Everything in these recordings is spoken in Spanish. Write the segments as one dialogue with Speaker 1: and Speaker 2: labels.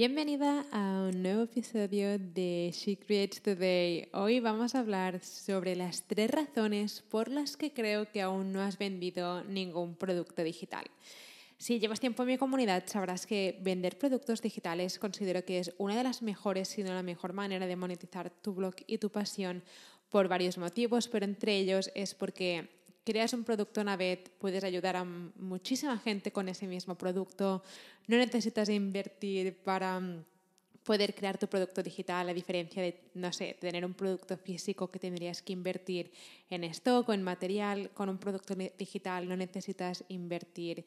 Speaker 1: Bienvenida a un nuevo episodio de She Creates Today. Hoy vamos a hablar sobre las tres razones por las que creo que aún no has vendido ningún producto digital. Si llevas tiempo en mi comunidad, sabrás que vender productos digitales considero que es una de las mejores, si no la mejor manera de monetizar tu blog y tu pasión por varios motivos, pero entre ellos es porque creas un producto una vez, puedes ayudar a muchísima gente con ese mismo producto. No necesitas invertir para mm, poder crear tu producto digital, a diferencia de, no sé, tener un producto físico que tendrías que invertir en stock o en material. Con un producto digital no necesitas invertir.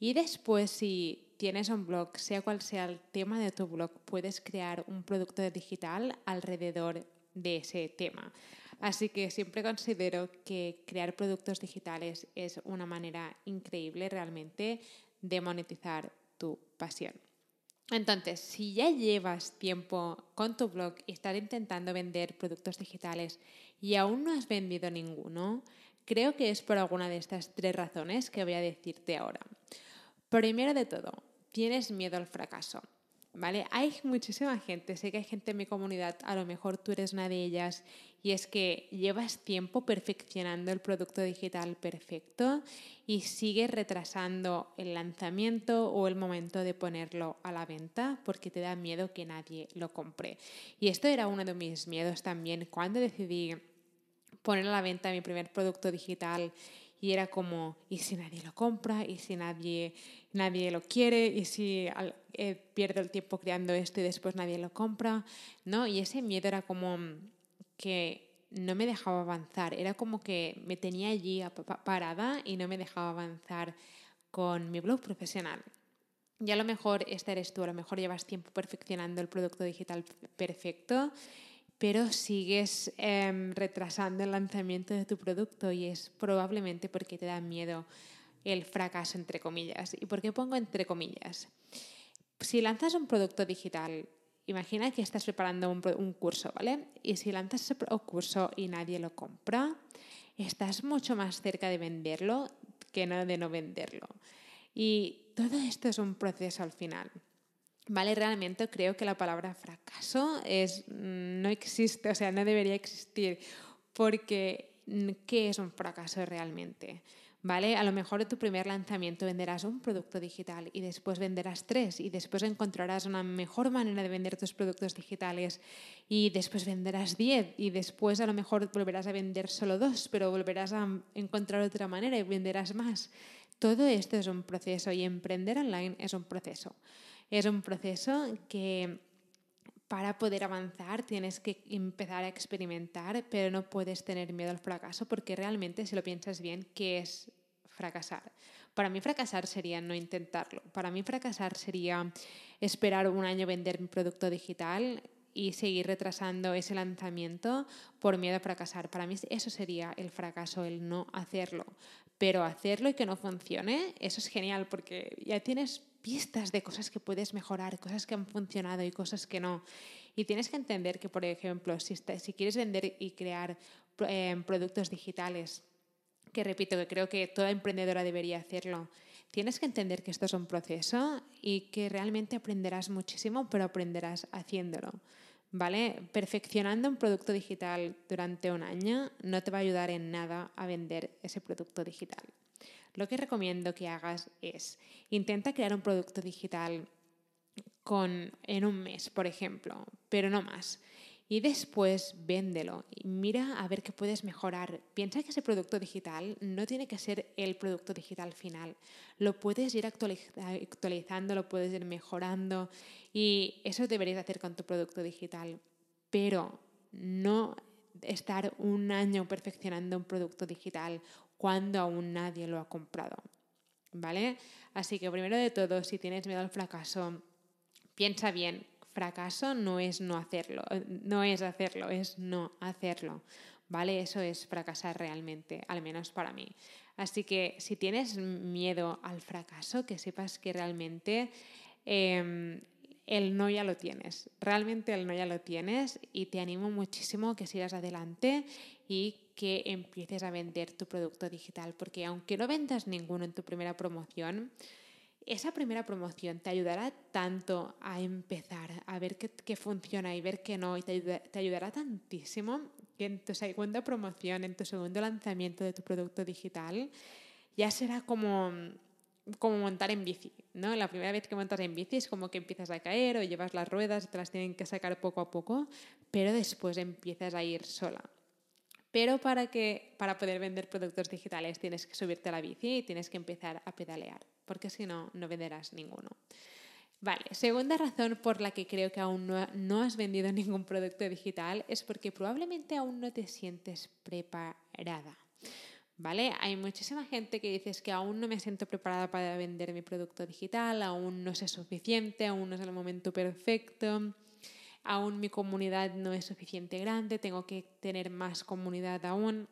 Speaker 1: Y después, si tienes un blog, sea cual sea el tema de tu blog, puedes crear un producto digital alrededor de ese tema. Así que siempre considero que crear productos digitales es una manera increíble realmente de monetizar tu pasión. Entonces, si ya llevas tiempo con tu blog y estás intentando vender productos digitales y aún no has vendido ninguno, creo que es por alguna de estas tres razones que voy a decirte ahora. Primero de todo, tienes miedo al fracaso. ¿Vale? Hay muchísima gente, sé que hay gente en mi comunidad, a lo mejor tú eres una de ellas, y es que llevas tiempo perfeccionando el producto digital perfecto y sigues retrasando el lanzamiento o el momento de ponerlo a la venta porque te da miedo que nadie lo compre. Y esto era uno de mis miedos también cuando decidí poner a la venta mi primer producto digital y era como, ¿y si nadie lo compra? ¿Y si nadie, nadie lo quiere? ¿Y si eh, pierdo el tiempo creando esto y después nadie lo compra? ¿No? Y ese miedo era como que no me dejaba avanzar, era como que me tenía allí parada y no me dejaba avanzar con mi blog profesional. Y a lo mejor esta eres tú, a lo mejor llevas tiempo perfeccionando el producto digital perfecto pero sigues em, retrasando el lanzamiento de tu producto y es probablemente porque te da miedo el fracaso, entre comillas. ¿Y por qué pongo entre comillas? Si lanzas un producto digital, imagina que estás preparando un, curso, ¿vale? Y si lanzas ese curso y nadie lo compra, estás mucho más cerca de venderlo que de no venderlo. Y todo esto es un proceso al final. ¿Vale? Realmente creo que la palabra fracaso es, mm, no existe, o sea, no debería existir, porque mm, ¿qué es un fracaso realmente? ¿Vale? A lo mejor en tu primer lanzamiento venderás un producto digital y después venderás tres y después encontrarás una mejor manera de vender tus productos digitales y después venderás diez y después a lo mejor volverás a vender solo dos, pero volverás a encontrar otra manera y venderás más. Todo esto es un proceso y emprender online es un proceso. Es un proceso que para poder avanzar tienes que empezar a experimentar, pero no puedes tener miedo al fracaso porque realmente, si lo piensas bien, ¿qué es fracasar? Para mí fracasar sería no intentarlo. Para mí fracasar sería esperar un año vender mi producto digital y seguir retrasando ese lanzamiento por miedo a fracasar. Para mí eso sería el fracaso, el no hacerlo. Pero hacerlo y que no funcione, eso es genial porque ya tienes pistas de cosas que puedes mejorar, cosas que han funcionado y cosas que no. Y tienes que entender que, por ejemplo, si, quieres vender y crear eh, productos digitales, que repito, que creo que toda emprendedora debería hacerlo, tienes que entender que esto es un proceso y que realmente aprenderás muchísimo, pero aprenderás haciéndolo. ¿Vale? Perfeccionando un producto digital durante un año no te va a ayudar en nada a vender ese producto digital. Lo que recomiendo que hagas es intenta crear un producto digital en un mes, por ejemplo, pero no más. Y después véndelo y mira a ver qué puedes mejorar. Piensa que ese producto digital no tiene que ser el producto digital final. Lo puedes ir actualizando, lo puedes ir mejorando y eso deberías hacer con tu producto digital. Pero no estar un año perfeccionando un producto digital cuando aún nadie lo ha comprado. ¿vale? Así que primero de todo, si tienes miedo al fracaso, piensa bien, fracaso no es no hacerlo, no es hacerlo, es no hacerlo, ¿vale? Eso es fracasar realmente, al menos para mí. Así que si tienes miedo al fracaso, que sepas que realmente em, el no ya lo tienes. Realmente el no ya lo tienes y te animo muchísimo que sigas adelante y que empieces a vender tu producto digital, porque aunque no vendas ninguno en tu primera promoción, esa primera promoción te ayudará tanto a empezar a ver qué, funciona y ver qué no, y te, te, ayudará tantísimo que en tu segunda promoción, en tu segundo lanzamiento de tu producto digital, ya será como, como montar en bici, ¿no? La primera vez que montas en bici es como que empiezas a caer o llevas las ruedas y te las tienen que sacar poco a poco, pero después empiezas a ir sola. Pero para, que, para poder vender productos digitales tienes que subirte a la bici y tienes que empezar a pedalear, porque si no, no venderás ninguno. Vale, segunda razón por la que creo que aún no, no, has vendido ningún producto digital es porque probablemente aún no te sientes preparada. ¿Vale? Hay muchísima gente que dice que aún no me siento preparada para vender mi producto digital, aún no sé suficiente, aún no es el momento perfecto, aún mi comunidad no es suficiente grande, tengo que tener más comunidad aún.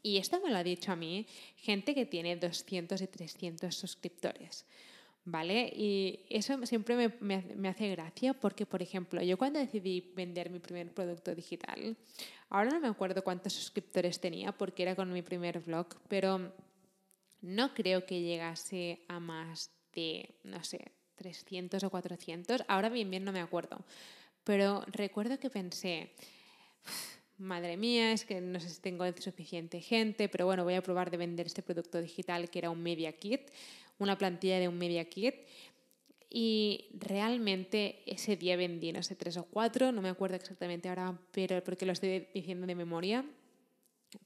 Speaker 1: Y esto me lo ha dicho a mí gente que tiene 200 y 300 suscriptores. ¿Vale? Y eso siempre me, me, me, hace gracia porque, por ejemplo, yo cuando decidí vender mi primer producto digital, ahora no me acuerdo cuántos suscriptores tenía porque era con mi primer blog, pero no creo que llegase a más de, no sé, 300 o 400. Ahora bien, bien no me acuerdo. Pero recuerdo que pensé, madre mía, es que no sé si tengo suficiente gente, pero bueno, voy a probar de vender este producto digital que era un Media Kit una plantilla de un Media Kit. Y realmente ese día vendí, no sé, tres o cuatro, no me acuerdo exactamente ahora, pero porque lo estoy diciendo de memoria.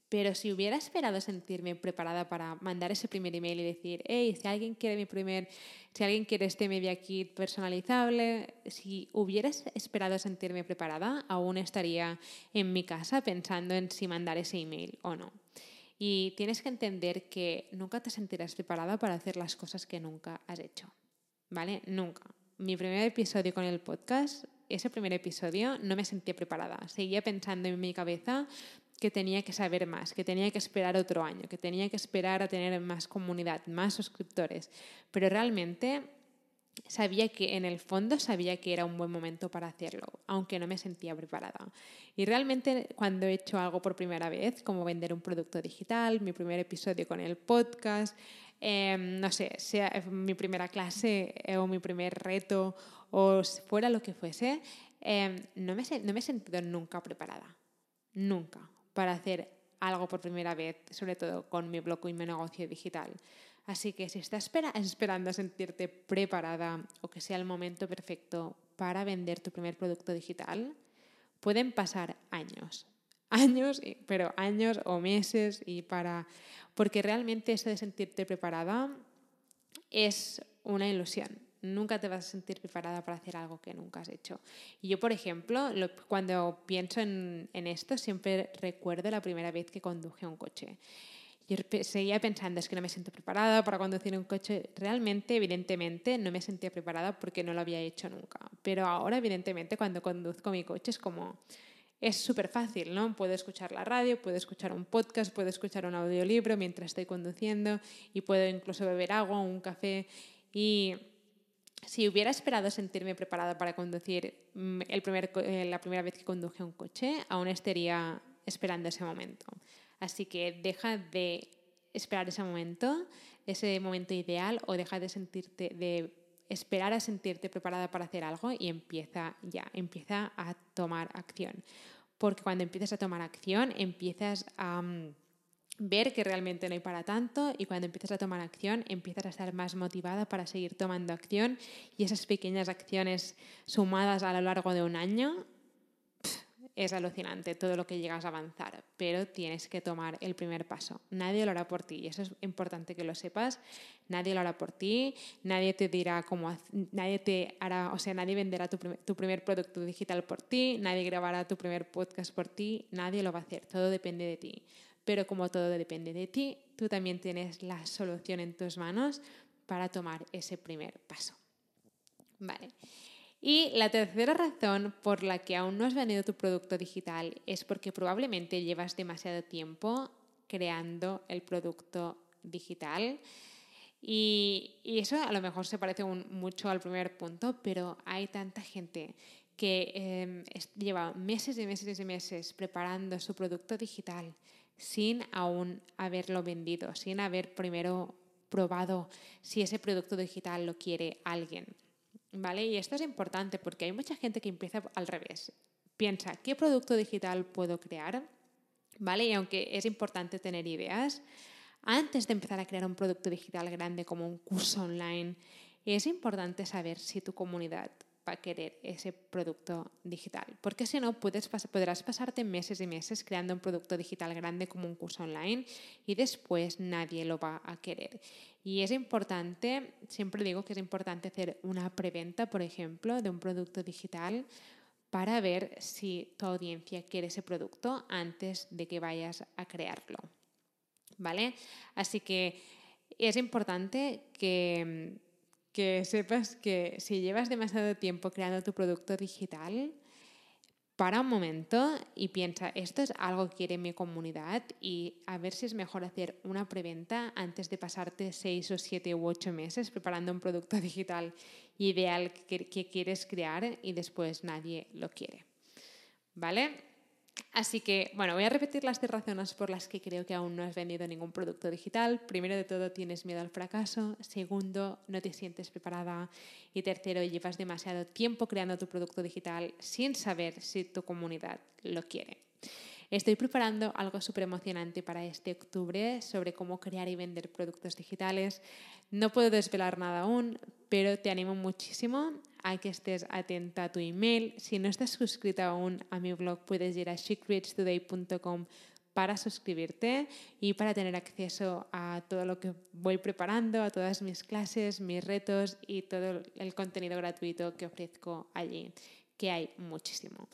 Speaker 1: Pero si hubiera esperado sentirme preparada para mandar ese primer email y decir, hey, si alguien quiere mi primer, si alguien quiere este media kit personalizable, si hubieras esperado sentirme preparada, aún estaría en mi casa pensando en si mandar ese email o no. Y tienes que entender que nunca te sentirás preparada para hacer las cosas que nunca has hecho. ¿Vale? Nunca. Mi primer episodio con el podcast, ese primer episodio, no me sentía preparada. Seguía pensando en mi cabeza que tenía que saber más, que tenía que esperar otro año, que tenía que esperar a tener más comunidad, más suscriptores. Pero realmente sabía que en el fondo sabía que era un buen momento para hacerlo, aunque no me sentía preparada. Y realmente cuando he hecho algo por primera vez, como vender un producto digital, mi primer episodio con el podcast, em, no sé, sea mi primera clase eh, o mi primer reto o fuera lo que fuese, em, no, me, no me he sentido nunca preparada, nunca, para hacer algo por primera vez, sobre todo con mi blog y mi negocio digital. Así que si estás esperando a sentirte preparada o que sea el momento perfecto para vender tu primer producto digital, pueden pasar años. Años, pero años o meses y para porque realmente eso de sentirte preparada es una ilusión. Nunca te vas a sentir preparada para hacer algo que nunca has hecho. Y yo, por ejemplo, cuando pienso en, en esto, siempre recuerdo la primera vez que conduje un coche. Yo seguía pensando, es que no me siento preparada para conducir un coche. Realmente, evidentemente, no me sentía preparada porque no lo había hecho nunca. Pero ahora, evidentemente, cuando conduzco mi coche es como... Es súper fácil, ¿no? Puedo escuchar la radio, puedo escuchar un podcast, puedo escuchar un audiolibro mientras estoy conduciendo y puedo incluso beber agua o un café. Y si hubiera esperado sentirme preparada para conducir mm, el primer, eh, la primera vez que conduje un coche, aún estaría esperando ese momento. Así que deja de esperar ese momento, ese momento ideal, o deja de sentirte, de esperar a sentirte preparada para hacer algo y empieza ya, empieza a tomar acción. Porque cuando empiezas a tomar acción, empiezas a mm, ver que realmente no hay para tanto y cuando empiezas a tomar acción empiezas a estar más motivada para seguir tomando acción y esas pequeñas acciones sumadas a lo largo de un año es alucinante todo lo que llegas a avanzar, pero tienes que tomar el primer paso. Nadie lo hará por ti y eso es importante que lo sepas. Nadie lo hará por ti, nadie te dirá cómo, nadie te hará, o sea, nadie venderá tu tu primer producto digital por ti, nadie grabará tu primer podcast por ti, nadie lo va a hacer, todo depende de ti. Pero como todo depende de ti, tú también tienes la solución en tus manos para tomar ese primer paso. Vale. Y la tercera razón por la que aún no has vendido tu producto digital es porque probablemente llevas demasiado tiempo creando el producto digital. Y, eso a lo mejor se parece mucho al primer punto, pero hay tanta gente que em, lleva meses y meses y meses preparando su producto digital sin aún haberlo vendido, sin haber primero probado si ese producto digital lo quiere alguien. ¿Vale? Y esto es importante porque hay mucha gente que empieza al revés. Piensa, ¿qué producto digital puedo crear? ¿Vale? Y aunque es importante tener ideas, antes de empezar a crear un producto digital grande como un curso online, es importante saber si tu comunidad va a querer ese producto digital. Porque si no, puedes, podrás pasarte meses y meses creando un producto digital grande como un curso online y después nadie lo va a querer. Y es importante, siempre digo que es importante hacer una preventa, por ejemplo, de un producto digital para ver si tu audiencia quiere ese producto antes de que vayas a crearlo. ¿Vale? Así que es importante que, que sepas que si llevas demasiado tiempo creando tu producto digital, para un momento y piensa, esto es algo que quiere mi comunidad y a ver si es mejor hacer una preventa antes de pasarte seis o siete u ocho meses preparando un producto digital ideal que, que quieres crear y después nadie lo quiere. ¿Vale? Así que, bueno, voy a repetir las tres razones por las que creo que aún no has vendido ningún producto digital. Primero de todo, tienes miedo al fracaso. Segundo, no te sientes preparada. Y tercero, llevas demasiado tiempo creando tu producto digital sin saber si tu comunidad lo quiere. Estoy preparando algo súper emocionante para este octubre sobre cómo crear y vender productos digitales. No puedo desvelar nada aún, pero te animo muchísimo a que estés atenta a tu email. Si no estás suscrita aún a mi blog, puedes ir a secretstoday.com para suscribirte y para tener acceso a todo lo que voy preparando, a todas mis clases, mis retos y todo el contenido gratuito que ofrezco allí, que hay muchísimo.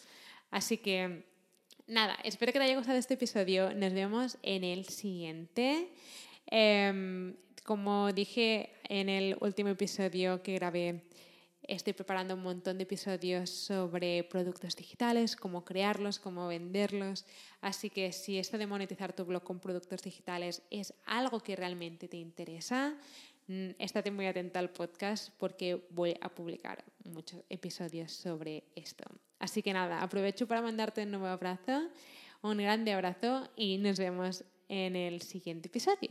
Speaker 1: Así que nada, espero que te haya gustado este episodio. Nos vemos en el siguiente. Em, como dije en el último episodio que grabé, estoy preparando un montón de episodios sobre productos digitales, cómo crearlos, cómo venderlos. Así que si esto de monetizar tu blog con productos digitales es algo que realmente te interesa, mm, estate muy atenta al podcast porque voy a publicar muchos episodios sobre esto. Así que nada, aprovecho para mandarte un nuevo abrazo, un grande abrazo y nos vemos en el siguiente episodio.